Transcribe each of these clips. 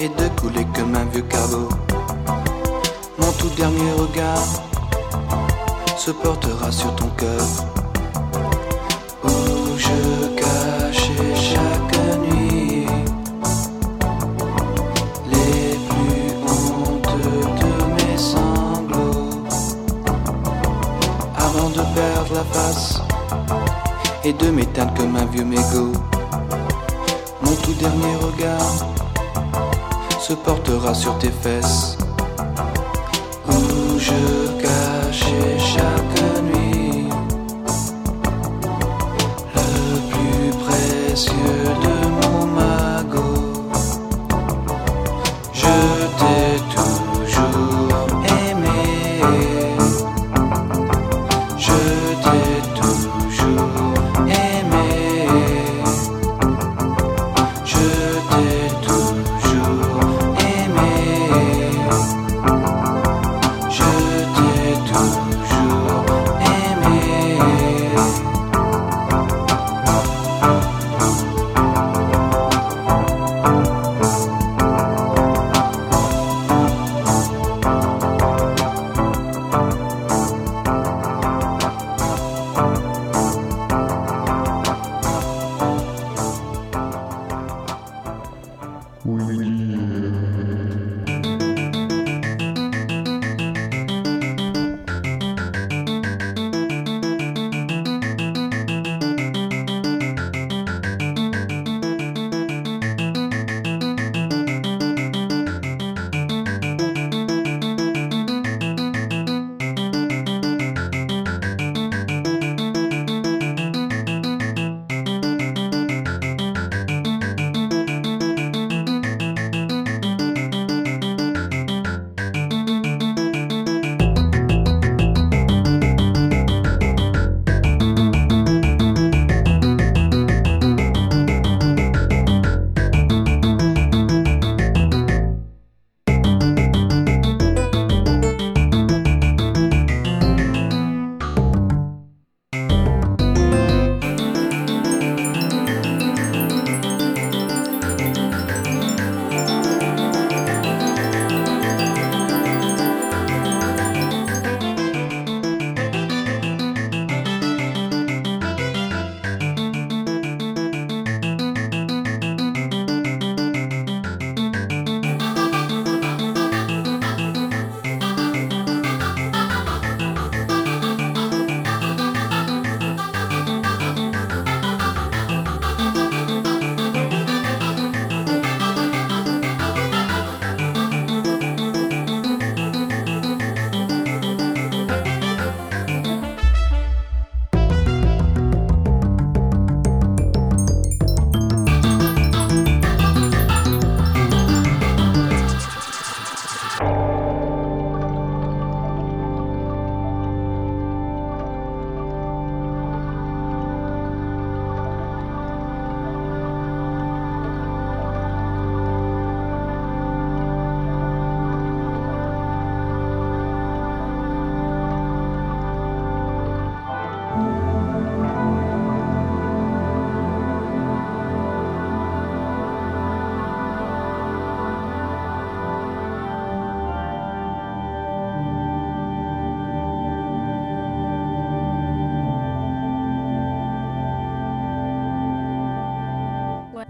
et de couler comme un vieux cabot. Mon tout dernier regard se portera sur ton cœur. Où je cachais chaque nuit les plus honteux de mes sanglots. Avant de perdre la face et de m'éteindre comme un vieux mégot. Mon tout dernier regard se portera sur tes fesses.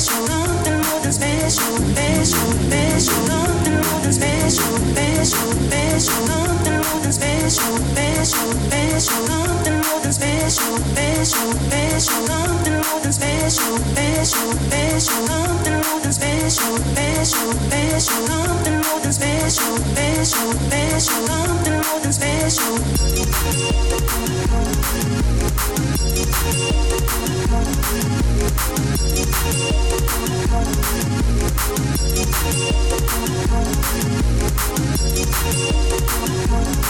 special, nothing more than special, special, special, nothing more than special, special, special, nothing nothing special, special, special, more than special, special, special, something more than special, special, special, something more than special, special, special, something more than special, special, special, something more than special.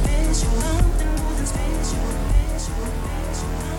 special, something more than special, special, special.